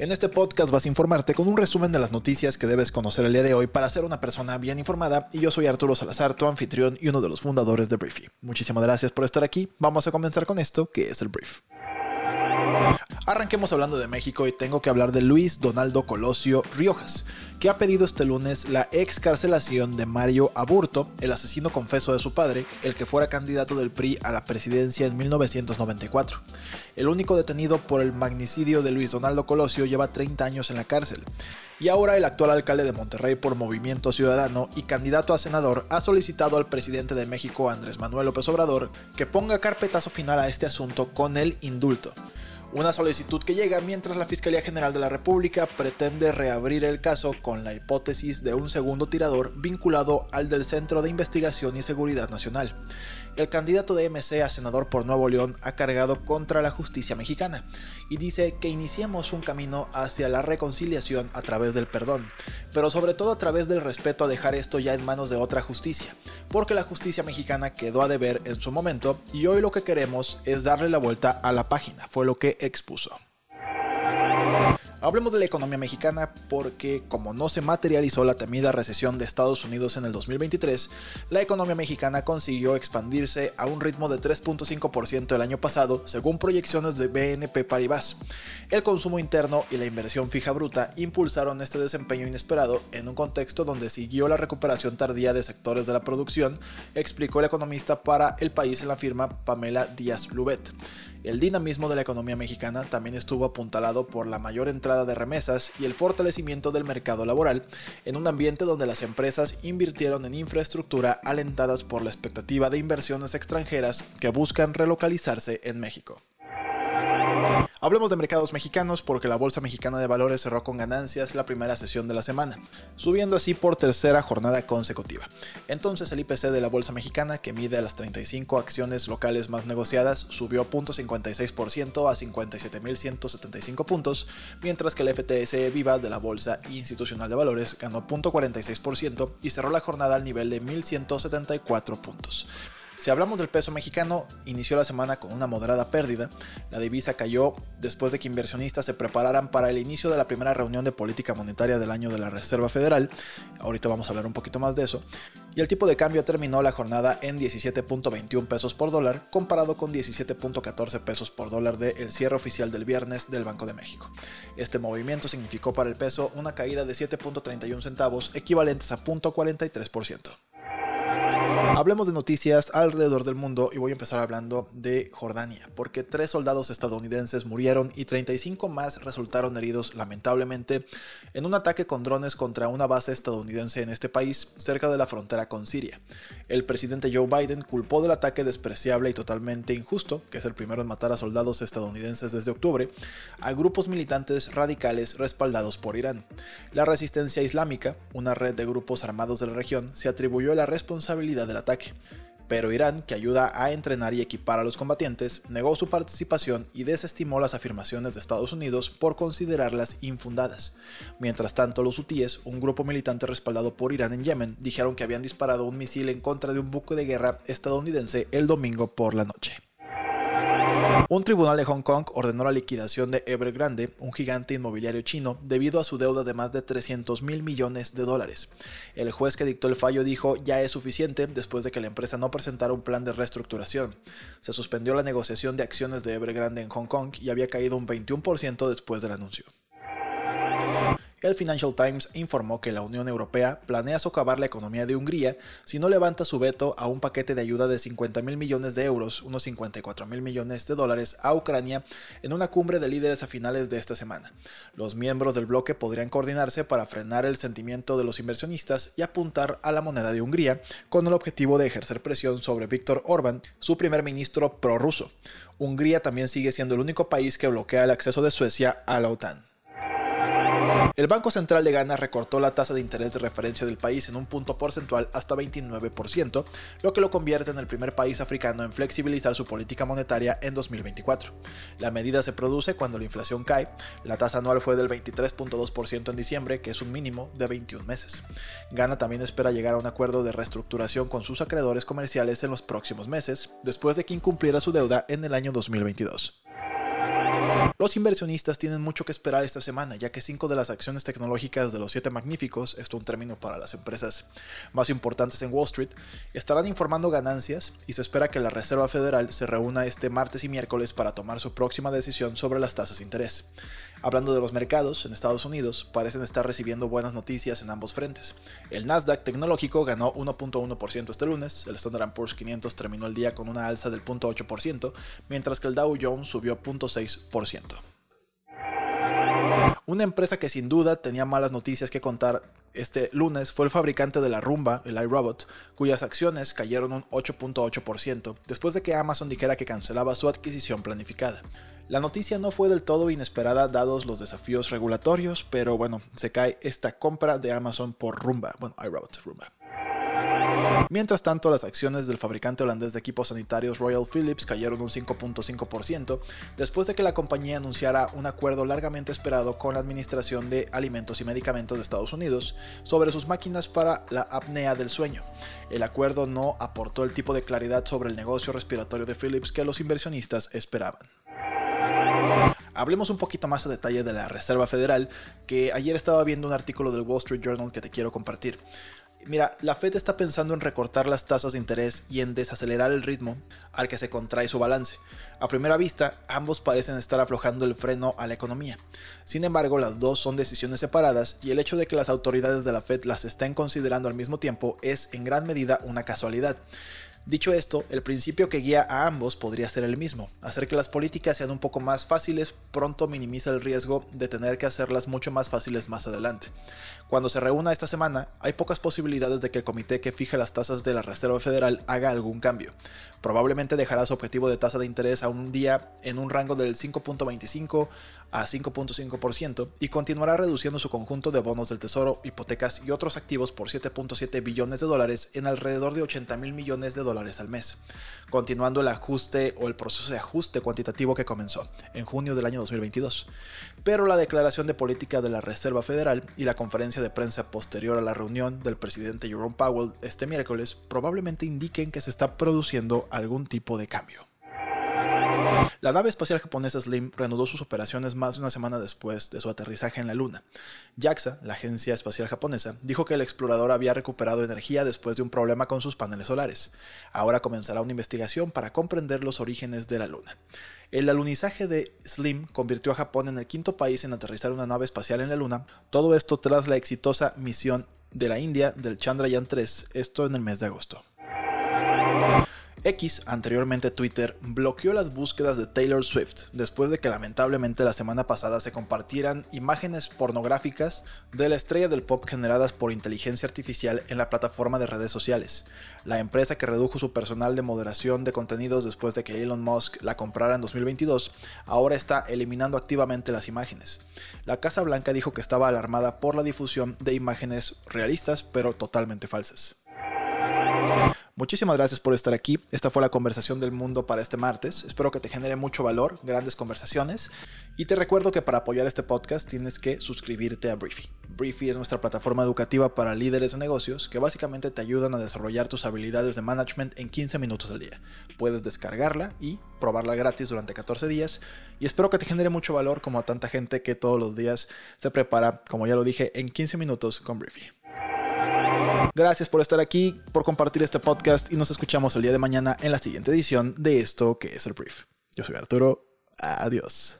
En este podcast vas a informarte con un resumen de las noticias que debes conocer el día de hoy para ser una persona bien informada y yo soy Arturo Salazar, tu anfitrión y uno de los fundadores de Briefy. Muchísimas gracias por estar aquí, vamos a comenzar con esto que es el Brief. Arranquemos hablando de México y tengo que hablar de Luis Donaldo Colosio Riojas, que ha pedido este lunes la excarcelación de Mario Aburto, el asesino confeso de su padre, el que fuera candidato del PRI a la presidencia en 1994. El único detenido por el magnicidio de Luis Donaldo Colosio lleva 30 años en la cárcel. Y ahora el actual alcalde de Monterrey por Movimiento Ciudadano y candidato a senador ha solicitado al presidente de México, Andrés Manuel López Obrador, que ponga carpetazo final a este asunto con el indulto. Una solicitud que llega mientras la Fiscalía General de la República pretende reabrir el caso con la hipótesis de un segundo tirador vinculado al del Centro de Investigación y Seguridad Nacional. El candidato de MC a senador por Nuevo León ha cargado contra la justicia mexicana y dice que iniciemos un camino hacia la reconciliación a través del perdón, pero sobre todo a través del respeto a dejar esto ya en manos de otra justicia, porque la justicia mexicana quedó a deber en su momento y hoy lo que queremos es darle la vuelta a la página, fue lo que expuso. Hablemos de la economía mexicana porque como no se materializó la temida recesión de Estados Unidos en el 2023, la economía mexicana consiguió expandirse a un ritmo de 3.5% el año pasado, según proyecciones de BNP Paribas. El consumo interno y la inversión fija bruta impulsaron este desempeño inesperado en un contexto donde siguió la recuperación tardía de sectores de la producción, explicó el economista para el país en la firma Pamela Díaz Lubet. El dinamismo de la economía mexicana también estuvo apuntalado por la mayor entrada de remesas y el fortalecimiento del mercado laboral, en un ambiente donde las empresas invirtieron en infraestructura alentadas por la expectativa de inversiones extranjeras que buscan relocalizarse en México. Hablemos de mercados mexicanos porque la Bolsa Mexicana de Valores cerró con ganancias la primera sesión de la semana, subiendo así por tercera jornada consecutiva. Entonces el IPC de la Bolsa Mexicana, que mide las 35 acciones locales más negociadas, subió 0.56% a 57.175 puntos, mientras que el FTSE Viva de la Bolsa Institucional de Valores ganó 0.46% y cerró la jornada al nivel de 1.174 puntos. Si hablamos del peso mexicano, inició la semana con una moderada pérdida. La divisa cayó después de que inversionistas se prepararan para el inicio de la primera reunión de política monetaria del año de la Reserva Federal. Ahorita vamos a hablar un poquito más de eso. Y el tipo de cambio terminó la jornada en 17.21 pesos por dólar, comparado con 17.14 pesos por dólar del cierre oficial del viernes del Banco de México. Este movimiento significó para el peso una caída de 7.31 centavos, equivalentes a 0.43%. Hablemos de noticias alrededor del mundo y voy a empezar hablando de Jordania, porque tres soldados estadounidenses murieron y 35 más resultaron heridos lamentablemente en un ataque con drones contra una base estadounidense en este país cerca de la frontera con Siria. El presidente Joe Biden culpó del ataque despreciable y totalmente injusto, que es el primero en matar a soldados estadounidenses desde octubre, a grupos militantes radicales respaldados por Irán. La resistencia islámica, una red de grupos armados de la región, se atribuyó la responsabilidad del ataque. Pero Irán, que ayuda a entrenar y equipar a los combatientes, negó su participación y desestimó las afirmaciones de Estados Unidos por considerarlas infundadas. Mientras tanto, los hutíes, un grupo militante respaldado por Irán en Yemen, dijeron que habían disparado un misil en contra de un buque de guerra estadounidense el domingo por la noche. Un tribunal de Hong Kong ordenó la liquidación de Evergrande, un gigante inmobiliario chino, debido a su deuda de más de 300 mil millones de dólares. El juez que dictó el fallo dijo ya es suficiente después de que la empresa no presentara un plan de reestructuración. Se suspendió la negociación de acciones de Evergrande en Hong Kong y había caído un 21% después del anuncio. El Financial Times informó que la Unión Europea planea socavar la economía de Hungría si no levanta su veto a un paquete de ayuda de 50 mil millones de euros, unos 54 mil millones de dólares, a Ucrania en una cumbre de líderes a finales de esta semana. Los miembros del bloque podrían coordinarse para frenar el sentimiento de los inversionistas y apuntar a la moneda de Hungría con el objetivo de ejercer presión sobre Víctor Orbán, su primer ministro prorruso. Hungría también sigue siendo el único país que bloquea el acceso de Suecia a la OTAN. El Banco Central de Ghana recortó la tasa de interés de referencia del país en un punto porcentual hasta 29%, lo que lo convierte en el primer país africano en flexibilizar su política monetaria en 2024. La medida se produce cuando la inflación cae, la tasa anual fue del 23.2% en diciembre, que es un mínimo de 21 meses. Ghana también espera llegar a un acuerdo de reestructuración con sus acreedores comerciales en los próximos meses, después de que incumpliera su deuda en el año 2022. Los inversionistas tienen mucho que esperar esta semana, ya que cinco de las acciones tecnológicas de los siete magníficos, esto un término para las empresas más importantes en Wall Street, estarán informando ganancias y se espera que la Reserva Federal se reúna este martes y miércoles para tomar su próxima decisión sobre las tasas de interés. Hablando de los mercados, en Estados Unidos parecen estar recibiendo buenas noticias en ambos frentes. El Nasdaq tecnológico ganó 1.1% este lunes, el Standard Poor's 500 terminó el día con una alza del 0.8%, mientras que el Dow Jones subió 0.6%. Una empresa que sin duda tenía malas noticias que contar este lunes fue el fabricante de la rumba, el iRobot, cuyas acciones cayeron un 8.8% después de que Amazon dijera que cancelaba su adquisición planificada. La noticia no fue del todo inesperada dados los desafíos regulatorios, pero bueno, se cae esta compra de Amazon por Rumba, bueno, iRobot, Rumba. Mientras tanto, las acciones del fabricante holandés de equipos sanitarios Royal Philips cayeron un 5.5% después de que la compañía anunciara un acuerdo largamente esperado con la Administración de Alimentos y Medicamentos de Estados Unidos sobre sus máquinas para la apnea del sueño. El acuerdo no aportó el tipo de claridad sobre el negocio respiratorio de Philips que los inversionistas esperaban. Hablemos un poquito más a detalle de la Reserva Federal, que ayer estaba viendo un artículo del Wall Street Journal que te quiero compartir. Mira, la Fed está pensando en recortar las tasas de interés y en desacelerar el ritmo al que se contrae su balance. A primera vista, ambos parecen estar aflojando el freno a la economía. Sin embargo, las dos son decisiones separadas y el hecho de que las autoridades de la Fed las estén considerando al mismo tiempo es en gran medida una casualidad. Dicho esto, el principio que guía a ambos podría ser el mismo. Hacer que las políticas sean un poco más fáciles pronto minimiza el riesgo de tener que hacerlas mucho más fáciles más adelante. Cuando se reúna esta semana, hay pocas posibilidades de que el comité que fije las tasas de la Reserva Federal haga algún cambio. Probablemente dejará su objetivo de tasa de interés a un día en un rango del 5.25 a 5.5% y continuará reduciendo su conjunto de bonos del tesoro, hipotecas y otros activos por 7.7 billones de dólares en alrededor de 80 mil millones de dólares al mes, continuando el ajuste o el proceso de ajuste cuantitativo que comenzó en junio del año 2022. Pero la declaración de política de la Reserva Federal y la conferencia de prensa posterior a la reunión del presidente Jerome Powell este miércoles probablemente indiquen que se está produciendo algún tipo de cambio. La nave espacial japonesa Slim reanudó sus operaciones más de una semana después de su aterrizaje en la Luna. JAXA, la agencia espacial japonesa, dijo que el explorador había recuperado energía después de un problema con sus paneles solares. Ahora comenzará una investigación para comprender los orígenes de la Luna. El alunizaje de Slim convirtió a Japón en el quinto país en aterrizar una nave espacial en la Luna, todo esto tras la exitosa misión de la India del Chandrayaan 3, esto en el mes de agosto. X, anteriormente Twitter, bloqueó las búsquedas de Taylor Swift después de que lamentablemente la semana pasada se compartieran imágenes pornográficas de la estrella del pop generadas por inteligencia artificial en la plataforma de redes sociales. La empresa que redujo su personal de moderación de contenidos después de que Elon Musk la comprara en 2022, ahora está eliminando activamente las imágenes. La Casa Blanca dijo que estaba alarmada por la difusión de imágenes realistas pero totalmente falsas. Muchísimas gracias por estar aquí. Esta fue la conversación del mundo para este martes. Espero que te genere mucho valor, grandes conversaciones. Y te recuerdo que para apoyar este podcast tienes que suscribirte a Briefy. Briefy es nuestra plataforma educativa para líderes de negocios que básicamente te ayudan a desarrollar tus habilidades de management en 15 minutos al día. Puedes descargarla y probarla gratis durante 14 días. Y espero que te genere mucho valor como a tanta gente que todos los días se prepara, como ya lo dije, en 15 minutos con Briefy. Gracias por estar aquí, por compartir este podcast y nos escuchamos el día de mañana en la siguiente edición de esto que es el brief. Yo soy Arturo. Adiós.